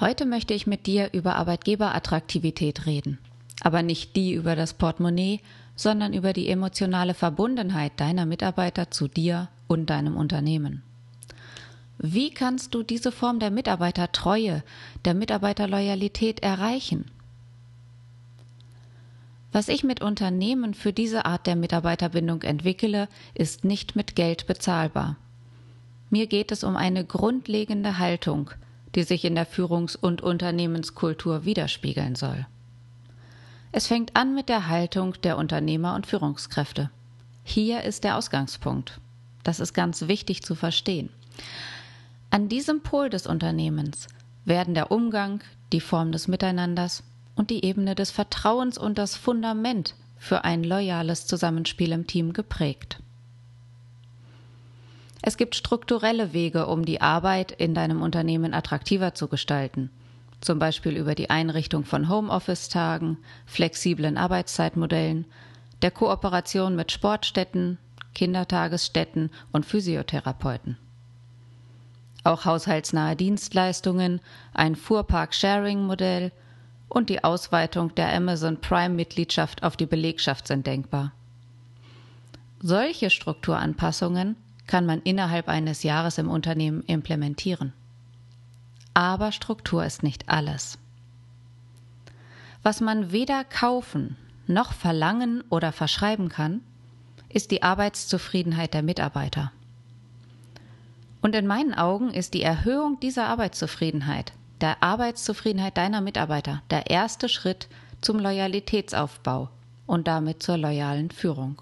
Heute möchte ich mit dir über Arbeitgeberattraktivität reden, aber nicht die über das Portemonnaie, sondern über die emotionale Verbundenheit deiner Mitarbeiter zu dir und deinem Unternehmen. Wie kannst du diese Form der Mitarbeitertreue, der Mitarbeiterloyalität erreichen? Was ich mit Unternehmen für diese Art der Mitarbeiterbindung entwickle, ist nicht mit Geld bezahlbar. Mir geht es um eine grundlegende Haltung, die sich in der Führungs- und Unternehmenskultur widerspiegeln soll. Es fängt an mit der Haltung der Unternehmer und Führungskräfte. Hier ist der Ausgangspunkt. Das ist ganz wichtig zu verstehen. An diesem Pol des Unternehmens werden der Umgang, die Form des Miteinanders und die Ebene des Vertrauens und das Fundament für ein loyales Zusammenspiel im Team geprägt. Es gibt strukturelle Wege, um die Arbeit in deinem Unternehmen attraktiver zu gestalten – zum Beispiel über die Einrichtung von Homeoffice-Tagen, flexiblen Arbeitszeitmodellen, der Kooperation mit Sportstätten, Kindertagesstätten und Physiotherapeuten. Auch haushaltsnahe Dienstleistungen, ein Fuhrpark-Sharing-Modell und die Ausweitung der Amazon Prime-Mitgliedschaft auf die Belegschaft sind denkbar. Solche Strukturanpassungen kann man innerhalb eines Jahres im Unternehmen implementieren. Aber Struktur ist nicht alles. Was man weder kaufen noch verlangen oder verschreiben kann, ist die Arbeitszufriedenheit der Mitarbeiter. Und in meinen Augen ist die Erhöhung dieser Arbeitszufriedenheit, der Arbeitszufriedenheit deiner Mitarbeiter, der erste Schritt zum Loyalitätsaufbau und damit zur loyalen Führung.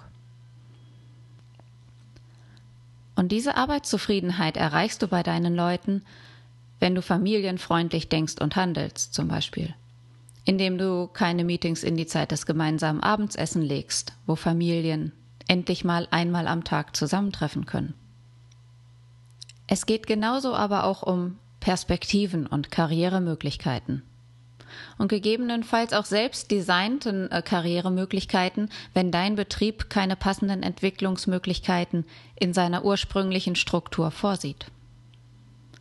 Und diese Arbeitszufriedenheit erreichst du bei deinen Leuten, wenn du familienfreundlich denkst und handelst, zum Beispiel. Indem du keine Meetings in die Zeit des gemeinsamen Abendsessen legst, wo Familien endlich mal einmal am Tag zusammentreffen können. Es geht genauso aber auch um Perspektiven und Karrieremöglichkeiten. Und gegebenenfalls auch selbst designten äh, Karrieremöglichkeiten, wenn dein Betrieb keine passenden Entwicklungsmöglichkeiten in seiner ursprünglichen Struktur vorsieht.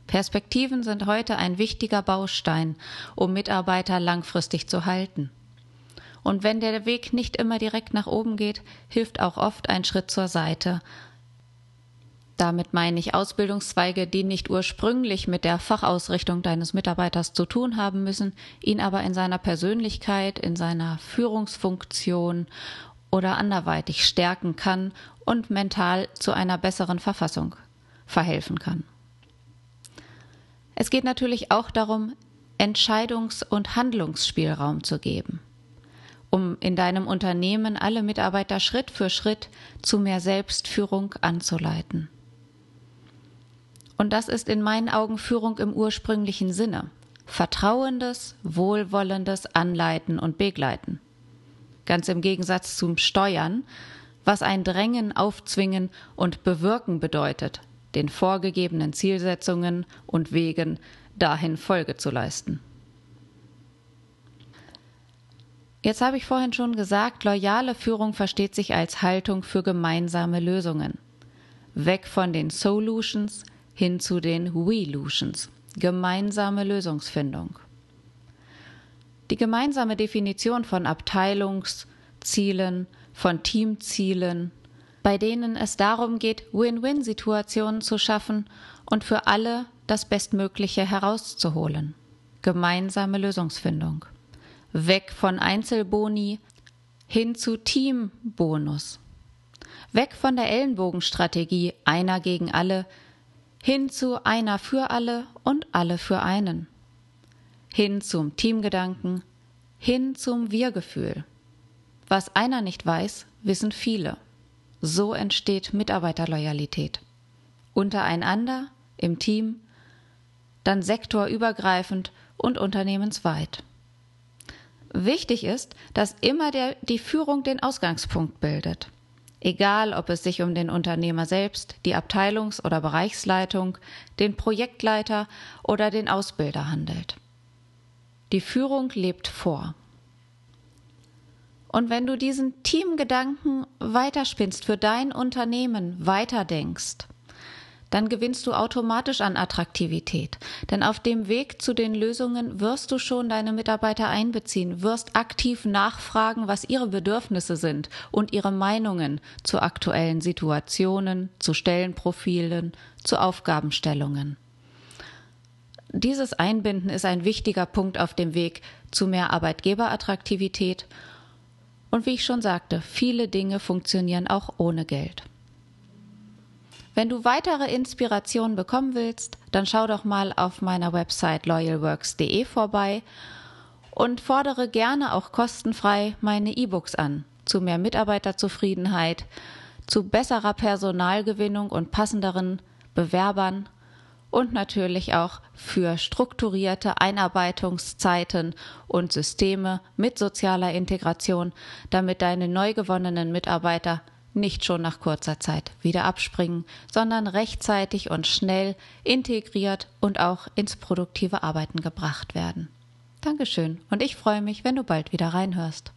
Perspektiven sind heute ein wichtiger Baustein, um Mitarbeiter langfristig zu halten. Und wenn der Weg nicht immer direkt nach oben geht, hilft auch oft ein Schritt zur Seite. Damit meine ich Ausbildungszweige, die nicht ursprünglich mit der Fachausrichtung deines Mitarbeiters zu tun haben müssen, ihn aber in seiner Persönlichkeit, in seiner Führungsfunktion oder anderweitig stärken kann und mental zu einer besseren Verfassung verhelfen kann. Es geht natürlich auch darum, Entscheidungs- und Handlungsspielraum zu geben, um in deinem Unternehmen alle Mitarbeiter Schritt für Schritt zu mehr Selbstführung anzuleiten. Und das ist in meinen Augen Führung im ursprünglichen Sinne. Vertrauendes, wohlwollendes Anleiten und Begleiten. Ganz im Gegensatz zum Steuern, was ein Drängen, Aufzwingen und Bewirken bedeutet, den vorgegebenen Zielsetzungen und Wegen dahin Folge zu leisten. Jetzt habe ich vorhin schon gesagt, loyale Führung versteht sich als Haltung für gemeinsame Lösungen. Weg von den Solutions hin zu den We-Lutions. Gemeinsame Lösungsfindung. Die gemeinsame Definition von Abteilungszielen, von Teamzielen, bei denen es darum geht, Win-Win-Situationen zu schaffen und für alle das Bestmögliche herauszuholen. Gemeinsame Lösungsfindung. Weg von Einzelboni hin zu Teambonus. Weg von der Ellenbogenstrategie einer gegen alle hin zu einer für alle und alle für einen. Hin zum Teamgedanken, hin zum Wir-Gefühl. Was einer nicht weiß, wissen viele. So entsteht Mitarbeiterloyalität. Untereinander, im Team, dann sektorübergreifend und unternehmensweit. Wichtig ist, dass immer der, die Führung den Ausgangspunkt bildet. Egal, ob es sich um den Unternehmer selbst, die Abteilungs- oder Bereichsleitung, den Projektleiter oder den Ausbilder handelt. Die Führung lebt vor. Und wenn du diesen Teamgedanken weiterspinnst, für dein Unternehmen weiterdenkst, dann gewinnst du automatisch an Attraktivität. Denn auf dem Weg zu den Lösungen wirst du schon deine Mitarbeiter einbeziehen, wirst aktiv nachfragen, was ihre Bedürfnisse sind und ihre Meinungen zu aktuellen Situationen, zu Stellenprofilen, zu Aufgabenstellungen. Dieses Einbinden ist ein wichtiger Punkt auf dem Weg zu mehr Arbeitgeberattraktivität. Und wie ich schon sagte, viele Dinge funktionieren auch ohne Geld. Wenn du weitere Inspirationen bekommen willst, dann schau doch mal auf meiner Website loyalworks.de vorbei und fordere gerne auch kostenfrei meine E-Books an. Zu mehr Mitarbeiterzufriedenheit, zu besserer Personalgewinnung und passenderen Bewerbern und natürlich auch für strukturierte Einarbeitungszeiten und Systeme mit sozialer Integration, damit deine neu gewonnenen Mitarbeiter nicht schon nach kurzer Zeit wieder abspringen, sondern rechtzeitig und schnell integriert und auch ins produktive Arbeiten gebracht werden. Dankeschön und ich freue mich, wenn du bald wieder reinhörst.